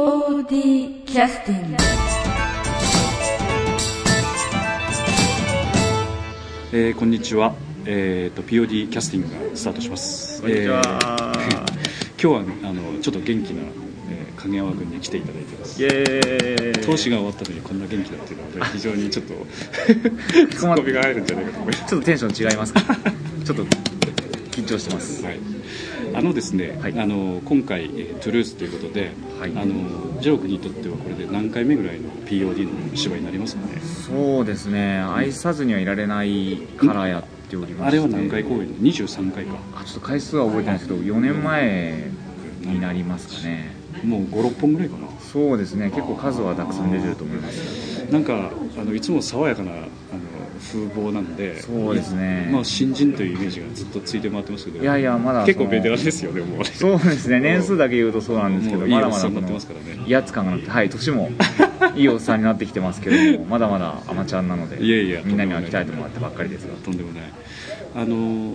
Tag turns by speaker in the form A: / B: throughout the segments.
A: POD キャスティング
B: えーこんにちは、えー、と POD キャスティングがスタートします。
C: こんにちは。
B: えー今日はあのちょっと元気な、えー影山君に来ていただいてます。
C: イエーイ。
B: 投資が終わったのにこんな元気だっていうのは 非常にちょっとツ
C: ま
B: ッコミが入るんじゃないかと思います。
C: ちょっとテンション違いますか？ちょっと緊張してます。
B: はい、あのですね、
C: はい。
B: あの今回、えートゥルースということで、
C: はい。
B: あのジロー君にとってはこれで何回目ぐらいの POD の芝居になりますかね？
C: そうですね。愛さずにはいられないからやっておりまして。
B: あれは何回公演？23回か。
C: あちょっと回数は覚えてないですけど4年前になりますかね。
B: もう56本ぐらいかな。
C: そうですね。結構数はたくさん出てると思います。
B: なんかあのいつも爽やかなあの風貌なんで
C: そうですね。
B: まあ、新人というイメージがずっとついて回ってますけど
C: いやいやまだ
B: 結構ベテランですよねもう
C: そうですね年数だけ言うとそうなんですけどまだまだ威圧感がなくてはい年もいいおっさんになってきてますけども まだまだアマちゃんなので
B: いやいや
C: みんなには鍛えてもらってばっかりですが。
B: とんでもない。あの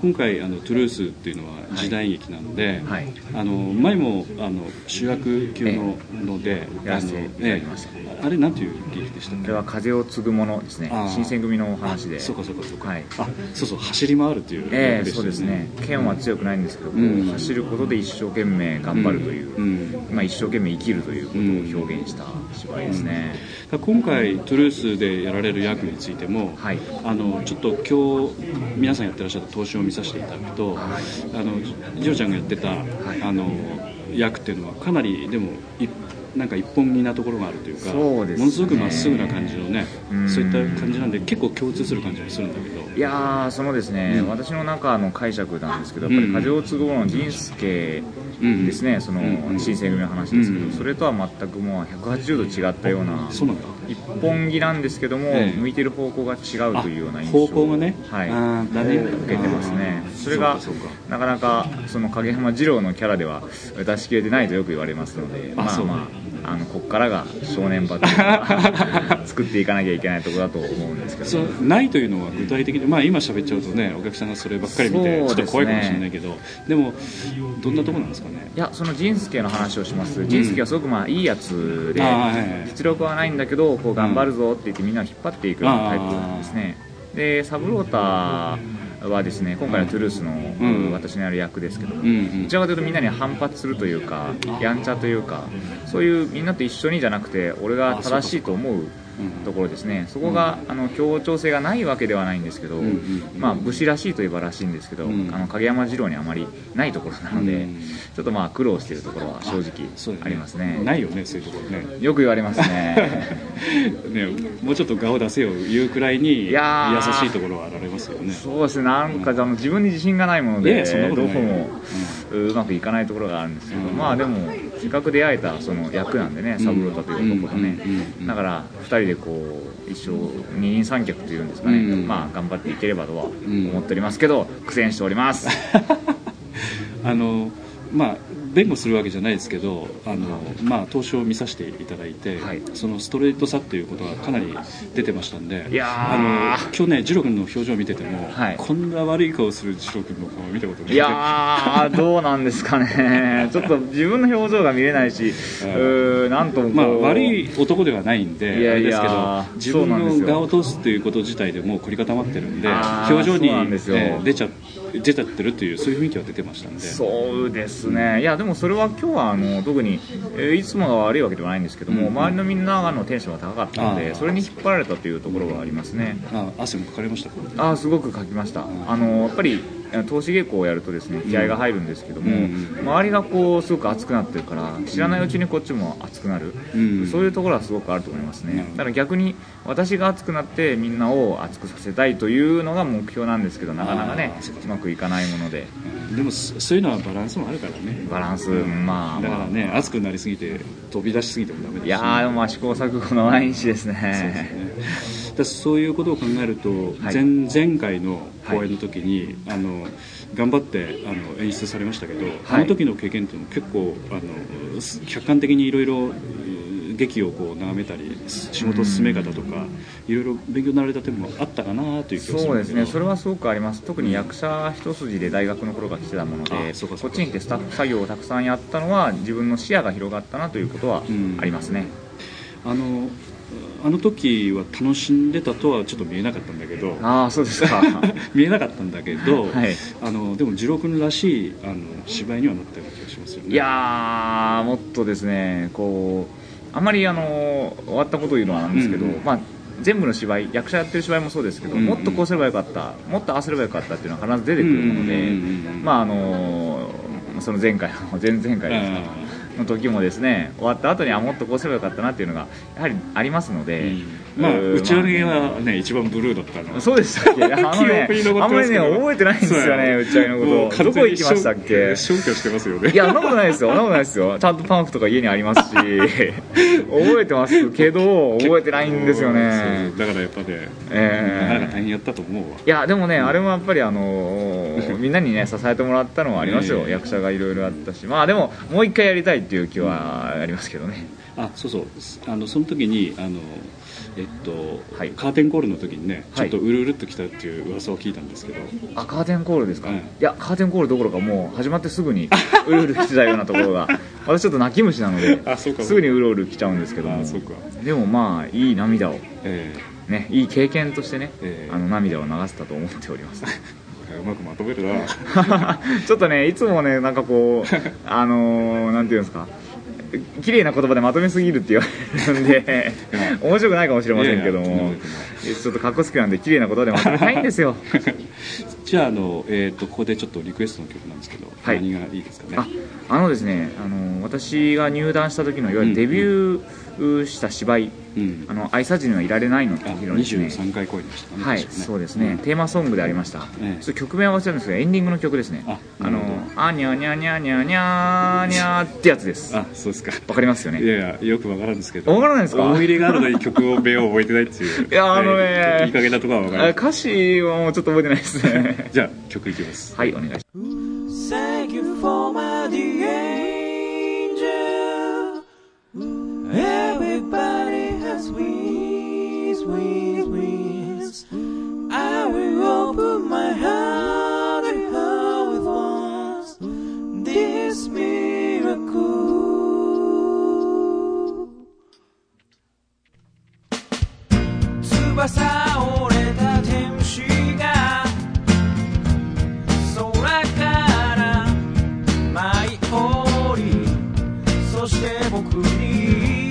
B: 今回あのトゥルースっていうのは時代劇なので、
C: はい。
B: あの前もあの主役級のので、
C: やらせていただきました。
B: ええあれなんていう劇でした
C: これは風を継ぐものですね。
B: あー。
C: 新選組のお話で。
B: そうかそうかそうか、
C: はい。
B: あそうそう走り回るっていう
C: ええ
B: 役でしたよ
C: そうですね。剣は強くないんですけど、
B: うん。
C: 走ることで一生懸命頑張るという、
B: うん。
C: まあ、一生懸命生きるということを表現した芝居ですね、
B: 今回トゥルースでやられる役についても、
C: はい。
B: あのちょっと今日皆さんやってらっしゃった投資を見させていただくと、あのジロちゃんがやってた、あの役っていうのはかなりでもいなんか一本気なところがあるというか
C: そうですね。
B: ものすごくまっすぐな感じのね
C: うん。
B: そういった感じなんで結構共通する感じがするんだけど。
C: いやーそのですね、
B: うん。
C: 私の中の解釈なんですけどやっぱり風を継ぐもの仁助
B: うん
C: ですね、その
B: うん
C: 新選組の話ですけど、
B: うん
C: それとは全くもう180度違ったような
B: そうなんだ
C: 一本気なんですけども、
B: ええ。
C: 向いてる方向が違うというような印象
B: あ方向がね。
C: はい、受けてますね。それがなかなかその影山二郎のキャラでは出し切れてないとよく言われますのでまあまああのここからが正念場というか 作っていかなきゃいけないところだと思うんですけど
B: そうないというのは具体的に、まあ、今喋っちゃうとねお客さんがそればっかり見て
C: ね。
B: ちょっと怖いかもしれないけどでもどんなところなんですかね？
C: いやその仁助の話をします。仁助はすごくまあいいやつで、実力はないんだけどこう頑張るぞって言ってみんなを引っ張っていくタイプなんですね。でサブローターはですね今回はトゥルースの、
B: ん。
C: 私のやる役ですけど、
B: うんうん。
C: どちらかというとみんなに反発するというかやんちゃというかそういうみんなと一緒にじゃなくて俺が正しいと思うところですね。そこが、あの協調性がないわけではないんですけど、まあ、武士らしいといえばらしいんですけど、
B: うん。
C: あの影山二郎にあまりないところなので、
B: うん。
C: ちょっとまあ苦労しているところは正直ありますね。
B: ないよねそういうところね。
C: よく言われますね。
B: ねもうちょっと顔出せよ言うくらいに優しいところはあられますよね。
C: そうですね。なんかあの自分に自信がないもの
B: い
C: で
B: やそんなこと
C: も。うまくいかないところがあるんですけど、
B: うん。
C: まあでもせっかく出会えたその役なんでねサブロータという男とね、だから2人でこう一生二人三脚というんですかね、
B: うん。
C: まあ頑張っていければとは
B: ん
C: 思っておりますけど苦戦しております。
B: あのまあ弁護するわけじゃないですけどあの、まあ、投資を見させていただいて、
C: はい。
B: そのストレートさっていうことがかなり出てましたんであの今日ね二郎君の表情を見てても、
C: はい。
B: こんな悪い顔する二郎君の顔を見たことない。
C: いやーどうなんですかね。ちょっと自分の表情が見れないし、うーなんとも
B: まあ、悪い男ではないんで
C: いやいや
B: あれですけど自分の顔を通すっていうこと自体でもう凝り固まってるんで表情に、
C: そうなんですよ。
B: えー出ちゃ出ちゃってるっていうそういう雰囲気は出てましたんで。
C: そうですね、いやでもそれは今日はあの特に、えーいつもが悪いわけではないんですけども、
B: うん
C: 周りのみんなのテンションが高かったので、それに引っ張られたというところはありますね。
B: あ汗もかかりましたか？
C: あーすごく書きました、あのやっぱり投資稽古をやるとですね気合が入るんですけども、
B: うん。
C: 周りがこうすごく熱くなってるから知らないうちにこっちも熱くなる、
B: うん。
C: そういうところはすごくあると思いますね、だから逆に私が熱くなってみんなを熱くさせたいというのが目標なんですけどなかなかね
B: う
C: まくいかないもので
B: でもそそういうのはバランスもあるからね。
C: バランス、まあ
B: だからね
C: まあ
B: 熱くなりすぎて飛び出しすぎてもダメだし。
C: いやーであ試行錯誤の毎日ですね。
B: ね。だそういうことを考えると、
C: はい。
B: 前前回の公演の時に、あの頑張ってあの演出されましたけど、あの時の経験っていうのも結構あの客観的にいろいろ劇をこう眺めたり仕事進め方とか、いろいろ勉強になられた点もあったかなという気がする
C: そうですね。それはすごくあります。特に役者一筋で大学の頃から来てたものでこっちに来てスタッフ作業をたくさんやったのは自分の視野が広がったなということはありますね、
B: あのあの時は楽しんでたとはちょっと見えなかったんだけど
C: ああそうですか。
B: 見えなかったんだけど、
C: はい、
B: あのでも二郎君らしいあの芝居にはなったような気がしますよね。
C: いやもっとですねこうあまりあの終わったことを言うのはなんですけど、うんうん、まあ全部の芝居役者やってる芝居もそうですけど、うんうん、もっとこうすればよかったもっとああすればよかったっていうのは必ず出てくるもので、まああのその前回の前々回ですか、の時もですね終わった後にはもっとこうすればよかったなっていうのがやはりありますので、
B: うん、まあ打ち上げはね、一番ブルーだったの。
C: そうでしたっけ？あのねあんまりね覚えてないんですよね打ち上げのこと。どこ行きましたっけ？
B: 消去してますよね。
C: いやそんなことないですよ。そんなことないですよ。ちゃんとパンフとか家にありますし。覚えてますけど覚えてないんですよね。
B: だからやっぱね、えー、大変やったと思うわ。
C: いやでもね、あれもやっぱりあの みんなにね支えてもらったのはありますよ、役者がいろいろあったし。まあでももう一回やりたいっていう気はありますけどね、
B: あそうそう。あのその時にあのえっと、はい、カーテンコールの時にねちょっとうるうるっときたっていう噂を聞いたんですけど、
C: あカーテンコールですか、いやカーテンコールどころかもう始まってすぐに うるうる来てたようなところが 私ちょっと泣き虫なのであそうか。すぐにうるうる来ちゃうんですけども。でもまあいい涙を、えーね、いい経験としてね、えー、あの涙を流せたと思っております
B: うまくまとめるな。
C: ちょっとねいつもねなんかこう あのー、なんていうんですか綺麗な言葉でまとめすぎるって言われるんで面白くないかもしれませんけどもちょっとかっこつけなんで綺麗な言葉でまとめたいんですよ。
B: じゃああの、えーと、ここでちょっとリクエストの曲なんですけど、はい、何がいいですかね？
C: ああのですねあの私が入団した時のいわゆるデビューした芝居、うん、あの愛さずにはいられないのって
B: いうのですね。23回公演でしたね。
C: はい、ね、そうですね、うん、テーマソングでありました、ええ、曲名は忘れたんですけどエンディングの曲ですね。あのあにゃにゃにゃにゃにゃにゃってやつです。
B: あそうですか。
C: わかりますよね。
B: いやいやよくわからんですけど。
C: わからないですか？
B: 思い入れがあるのに曲を名を覚えてないっていう。いやあのねいい加減なところはわかる
C: 歌詞はもうちょっと覚えてないですね。
B: じゃあ曲いきます。
C: はいお願いします。Thank you for my dear angel. Everybody して僕に。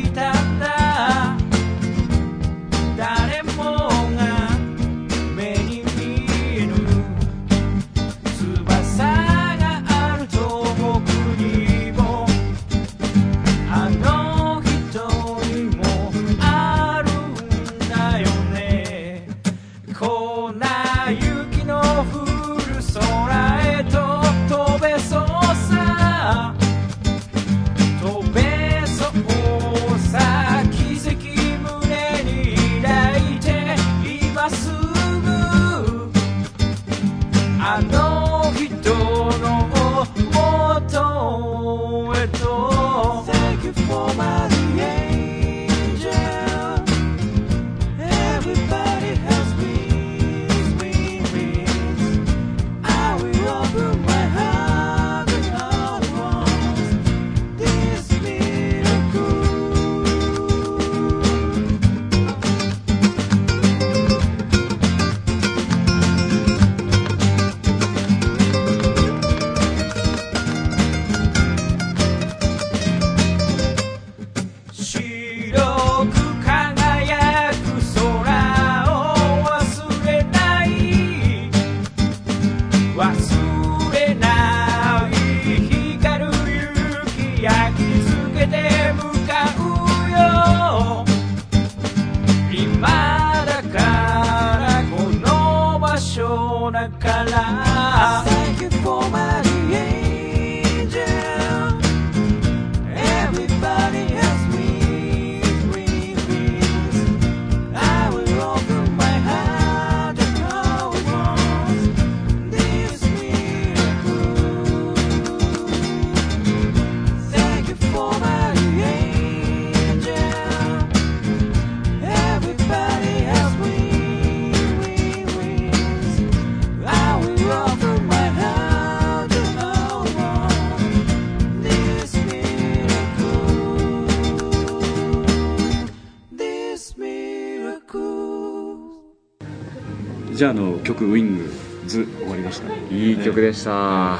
B: じゃああの曲「ウィングズ」終わりました
C: いい曲でした、
B: あ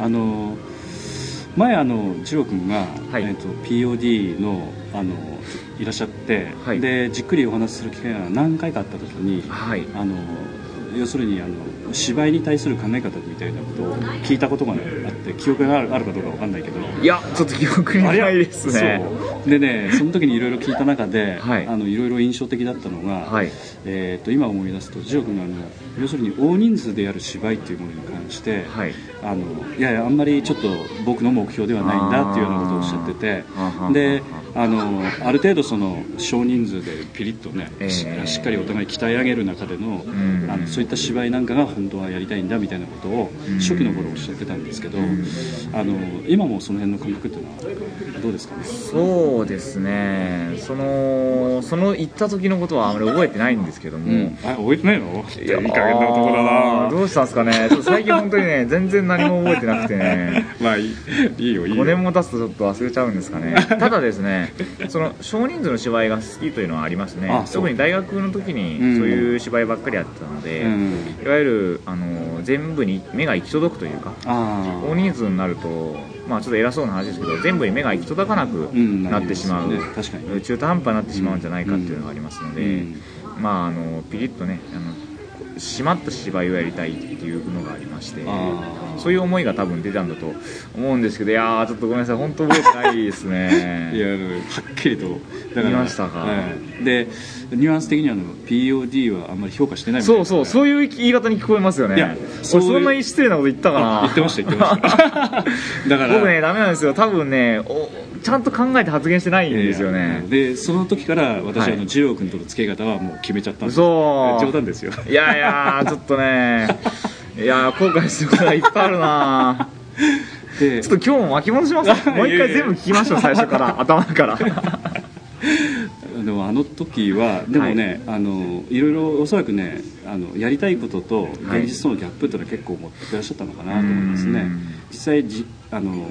B: の前あの次郎君が、
C: はい。
B: えー、と POD のあのいらっしゃって、
C: はい。
B: でじっくりお話しする機会が何回かあった時に
C: はい。
B: あの要するにあの芝居に対する考え方みたいなことを聞いたことがあって記憶があるかどうかわかんないけど。
C: いやちょっと記憶にないですね。
B: でねその時にいろいろ聞いた中で、
C: はい。
B: あのいろいろ印象的だったのが、
C: はい。
B: えー、と今思い出すと次郎君があの要するに大人数でやる芝居っていうものに関して、
C: はい。
B: あのいやいやあんまりちょっと僕の目標ではないんだっていうようなことをおっしゃっててであのある程度その少人数でピリッとね、
C: えー
B: ししっかりお互い鍛え上げる中での,、
C: ん。
B: あのそういった芝居なんかが本当はやりたいんだみたいなことを
C: ん。
B: 初期の頃おっしゃってたんですけど、あの今もその辺の感覚っていうのはどうですかね？
C: そうですね。そのその行った時のことはあまり覚えてないんですけども、
B: あ覚えてないの？
C: いや
B: いい加減な男だな。
C: どうしたんですかね？最近本当にね 全然何も覚えてなくてね。
B: まあいいいいよいいよ。
C: 5年も経つとちょっと忘れちゃうんですかね。ただですね その少人数の芝居が好きというのはありますね。特に大学の時に
B: うん。
C: そういう芝居ばっかりやってたので、
B: うん。
C: いわゆるあの全部に目が行き届くというか
B: あ
C: 大人数になると、まあ、ちょっと偉そうな話ですけど全部に目が行き届かなく
B: うん
C: なってしまう、
B: なりますよね。確かに。
C: 中途半端になってしまうんじゃないかっていうのがありますので、
B: うん。
C: まあ、あのピリッとねあの締まった芝居をやりたいっていうのがありましてそういう思いが多分出たんだと思うんですけどいやーちょっとごめんなさい本当覚えてないですね。
B: いやはっきりとだ
C: 見ましたか？
B: はい。でニュアンス的にはあの POD はあんまり評価してないみたいな。
C: そうそうそういう言い方に聞こえますよね。
B: いや
C: そ
B: そ
C: んなに失礼なこと言ったかな
B: 言ってました言ってました。だから
C: 僕ねダメなんですよ。多分ねおちゃんと考えて発言してないんですよね。
B: でその時から私、
C: はい
B: あの二郎君との付け方はもう決めちゃったんで。す
C: 嘘。
B: 冗談ですよ。
C: いやいやちょっとね いや後悔してることがいっぱいあるな
B: で
C: ちょっと今日も巻き戻します。もう一回全部聞きましょう最初から。頭から。
B: でもあの時はでもね、い、あのいろいろおそらくねあのやりたいことと
C: はい。
B: 現実とのギャップっていうのは結構持ってらっしゃったのかなと思いますね。
C: うん。
B: 実際じあの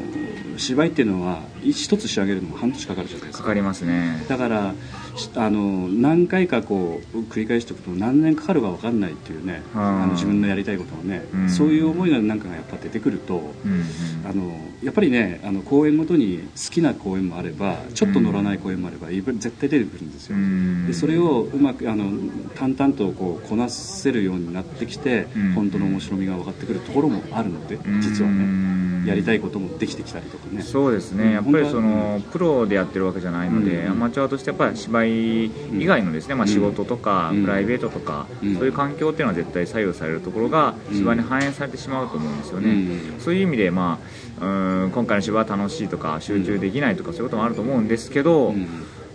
B: 芝居っていうのは一つ仕上げるのも半年かかるじゃないですか。
C: かかりますね。
B: だからしあの何回かこう繰り返しておくと何年かかるか分かんないっていうね
C: うん。
B: あの自分のやりたいことをね
C: うん。
B: そういう思いがなんかがやっぱ出てくると
C: うんうん。
B: あのやっぱりねあの公演ごとに好きな公演もあればちょっと乗らない公演もあれば絶対出てくるんですよ。
C: うん。
B: でそれをうまくあの淡々とこうこなせるようになってきて
C: うん。
B: 本当の面白みが分かってくるところもあるので
C: うん。
B: 実はねやりたいこともできてきたりとかね。
C: そうです
B: うん
C: ねやっぱりそのプロでやってるわけじゃないので、
B: うん。
C: アマチュアとしてやっぱり芝居以外のですね、まあ、仕事とか、
B: うん。
C: プライベートとか、
B: うん。
C: そういう環境っていうのは絶対左右されるところが
B: うん。
C: 芝居に反映されてしまうと思うんですよね、
B: うん。
C: そういう意味で、まあ、うーん今回の芝居は楽しいとか集中できないとかそういうこともあると思うんですけど、
B: うん。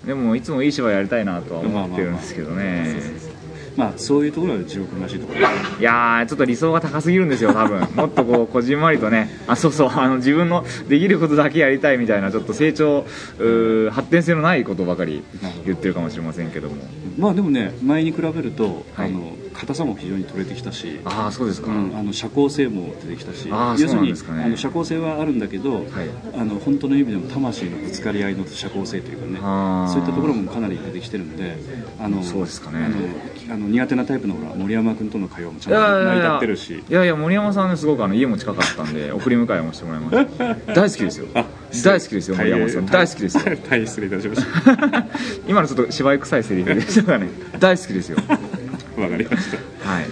C: でもいつもいい芝居やりたいなとは思ってるんですけどね、
B: まあそういうところが地獄らしいところ。
C: いやーちょっと理想が高すぎるんですよ多分。もっとこうこじんまりとね。あそうそう。あの自分のできることだけやりたいみたいなちょっと成長うー発展性のないことばかり言ってるかもしれませんけども。
B: まあでもね前に比べると、
C: はい。
B: あの硬さも非常に取れてきたし
C: ああそうですか、
B: うん、あの社交性も出てきたし要するに
C: そうなんですかね。
B: あの社交性はあるんだけど、
C: はい。
B: あの本当の意味でも魂のぶつかり合いの社交性というかねそういったところもかなり出てきてるんであの
C: そうですかね。
B: あのあの苦手なタイプのほら森山君との会話もちゃんと成り立ってるし。
C: いやいや森山さんねすごくあの家も近かったんで 送り迎えもしてもらいました。大好きですよ。
B: あ
C: 大好きですよ森山さん。大好きですよ。
B: 大変失礼いたしました。
C: 今のちょっと芝居臭いセリフでしたがね。大好きですよ
B: わかりました。
C: はい。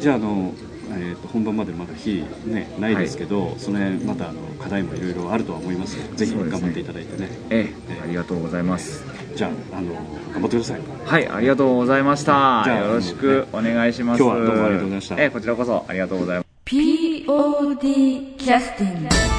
B: じゃああの、えー、と本番までまだ日、ね、ないですけど、その辺またあの課題もいろいろあるとは思います。のでぜひ頑張っていただいてね。
C: ええありがとうございます。
B: じゃああの頑張ってください。
C: はい、ありがとうございました。
B: じゃあ
C: よろしくお願いします。
B: 今日はどうもありがとうございました。
C: えーこちらこそありがとうございます。
A: POD キャスティング